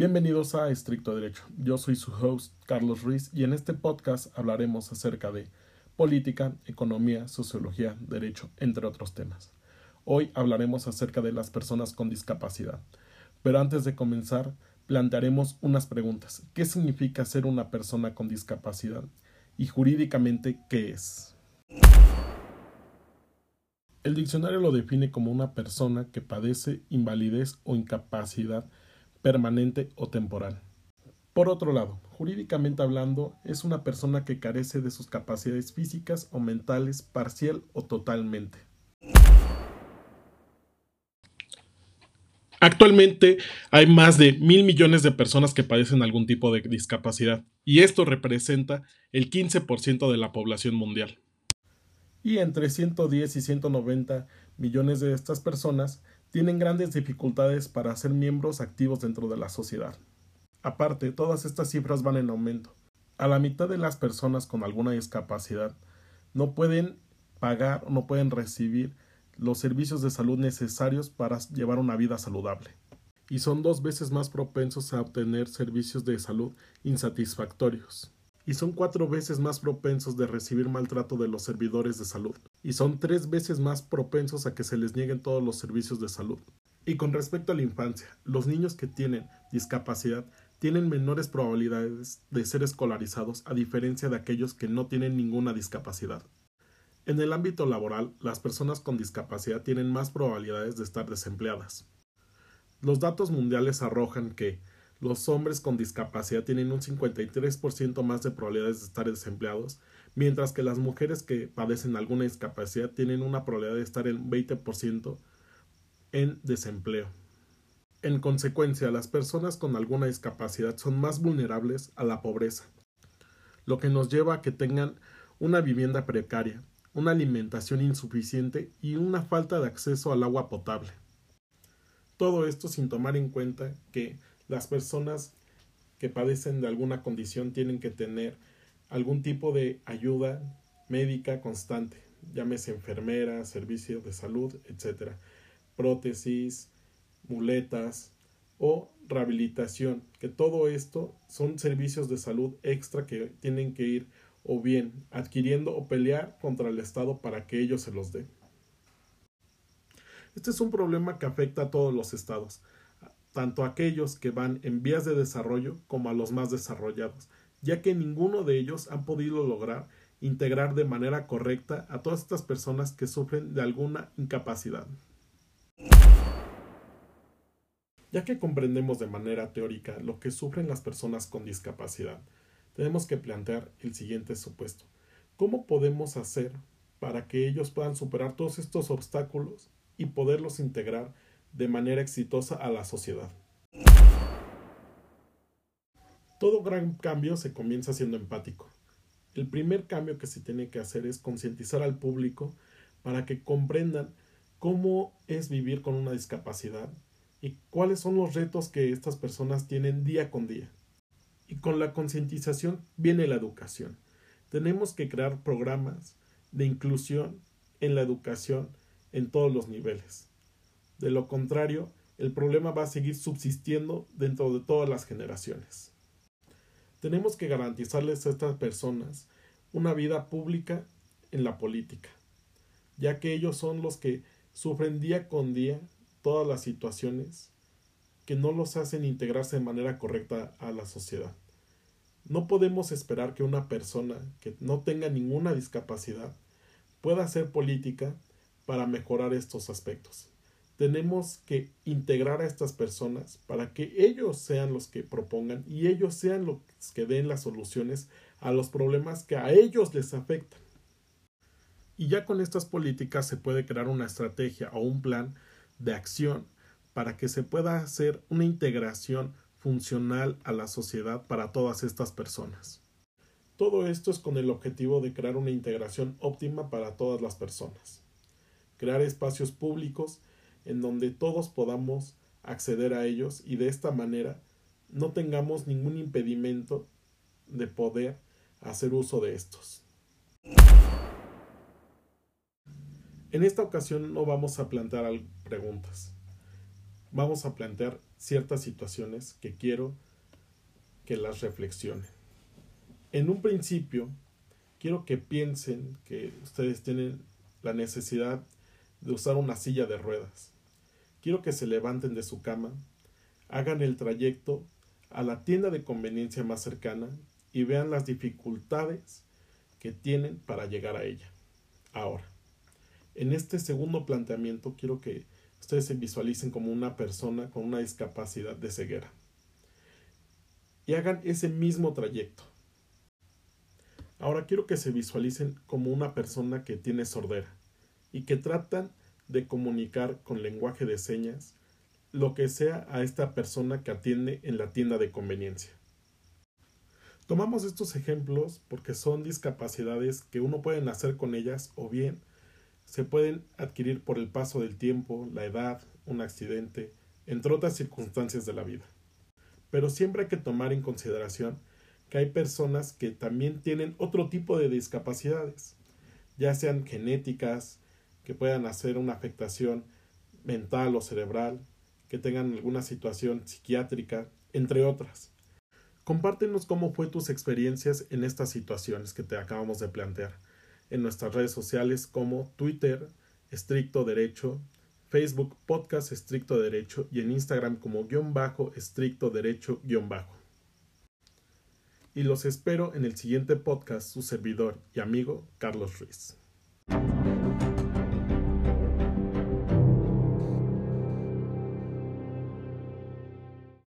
Bienvenidos a Estricto Derecho. Yo soy su host, Carlos Ruiz, y en este podcast hablaremos acerca de política, economía, sociología, derecho, entre otros temas. Hoy hablaremos acerca de las personas con discapacidad. Pero antes de comenzar, plantearemos unas preguntas. ¿Qué significa ser una persona con discapacidad? Y jurídicamente, ¿qué es? El diccionario lo define como una persona que padece invalidez o incapacidad permanente o temporal. Por otro lado, jurídicamente hablando, es una persona que carece de sus capacidades físicas o mentales parcial o totalmente. Actualmente hay más de mil millones de personas que padecen algún tipo de discapacidad, y esto representa el 15% de la población mundial y entre 110 y 190 millones de estas personas tienen grandes dificultades para ser miembros activos dentro de la sociedad. Aparte, todas estas cifras van en aumento. A la mitad de las personas con alguna discapacidad no pueden pagar o no pueden recibir los servicios de salud necesarios para llevar una vida saludable. Y son dos veces más propensos a obtener servicios de salud insatisfactorios y son cuatro veces más propensos de recibir maltrato de los servidores de salud, y son tres veces más propensos a que se les nieguen todos los servicios de salud. Y con respecto a la infancia, los niños que tienen discapacidad tienen menores probabilidades de ser escolarizados a diferencia de aquellos que no tienen ninguna discapacidad. En el ámbito laboral, las personas con discapacidad tienen más probabilidades de estar desempleadas. Los datos mundiales arrojan que, los hombres con discapacidad tienen un 53% más de probabilidades de estar desempleados, mientras que las mujeres que padecen alguna discapacidad tienen una probabilidad de estar en 20% en desempleo. En consecuencia, las personas con alguna discapacidad son más vulnerables a la pobreza, lo que nos lleva a que tengan una vivienda precaria, una alimentación insuficiente y una falta de acceso al agua potable. Todo esto sin tomar en cuenta que las personas que padecen de alguna condición tienen que tener algún tipo de ayuda médica constante, llámese enfermera, servicio de salud, etc. Prótesis, muletas o rehabilitación, que todo esto son servicios de salud extra que tienen que ir o bien adquiriendo o pelear contra el Estado para que ellos se los den. Este es un problema que afecta a todos los estados tanto a aquellos que van en vías de desarrollo como a los más desarrollados, ya que ninguno de ellos han podido lograr integrar de manera correcta a todas estas personas que sufren de alguna incapacidad. Ya que comprendemos de manera teórica lo que sufren las personas con discapacidad, tenemos que plantear el siguiente supuesto. ¿Cómo podemos hacer para que ellos puedan superar todos estos obstáculos y poderlos integrar de manera exitosa a la sociedad. Todo gran cambio se comienza siendo empático. El primer cambio que se tiene que hacer es concientizar al público para que comprendan cómo es vivir con una discapacidad y cuáles son los retos que estas personas tienen día con día. Y con la concientización viene la educación. Tenemos que crear programas de inclusión en la educación en todos los niveles. De lo contrario, el problema va a seguir subsistiendo dentro de todas las generaciones. Tenemos que garantizarles a estas personas una vida pública en la política, ya que ellos son los que sufren día con día todas las situaciones que no los hacen integrarse de manera correcta a la sociedad. No podemos esperar que una persona que no tenga ninguna discapacidad pueda hacer política para mejorar estos aspectos tenemos que integrar a estas personas para que ellos sean los que propongan y ellos sean los que den las soluciones a los problemas que a ellos les afectan. Y ya con estas políticas se puede crear una estrategia o un plan de acción para que se pueda hacer una integración funcional a la sociedad para todas estas personas. Todo esto es con el objetivo de crear una integración óptima para todas las personas. Crear espacios públicos en donde todos podamos acceder a ellos y de esta manera no tengamos ningún impedimento de poder hacer uso de estos. En esta ocasión no vamos a plantear preguntas, vamos a plantear ciertas situaciones que quiero que las reflexionen. En un principio, quiero que piensen que ustedes tienen la necesidad de usar una silla de ruedas. Quiero que se levanten de su cama, hagan el trayecto a la tienda de conveniencia más cercana y vean las dificultades que tienen para llegar a ella. Ahora, en este segundo planteamiento quiero que ustedes se visualicen como una persona con una discapacidad de ceguera y hagan ese mismo trayecto. Ahora quiero que se visualicen como una persona que tiene sordera y que tratan de comunicar con lenguaje de señas lo que sea a esta persona que atiende en la tienda de conveniencia. Tomamos estos ejemplos porque son discapacidades que uno puede nacer con ellas o bien se pueden adquirir por el paso del tiempo, la edad, un accidente, entre otras circunstancias de la vida. Pero siempre hay que tomar en consideración que hay personas que también tienen otro tipo de discapacidades, ya sean genéticas, que puedan hacer una afectación mental o cerebral, que tengan alguna situación psiquiátrica, entre otras. Compártenos cómo fue tus experiencias en estas situaciones que te acabamos de plantear en nuestras redes sociales como Twitter, Estricto Derecho, Facebook Podcast Estricto Derecho y en Instagram como guion bajo estricto derecho guion bajo. Y los espero en el siguiente podcast, su servidor y amigo Carlos Ruiz.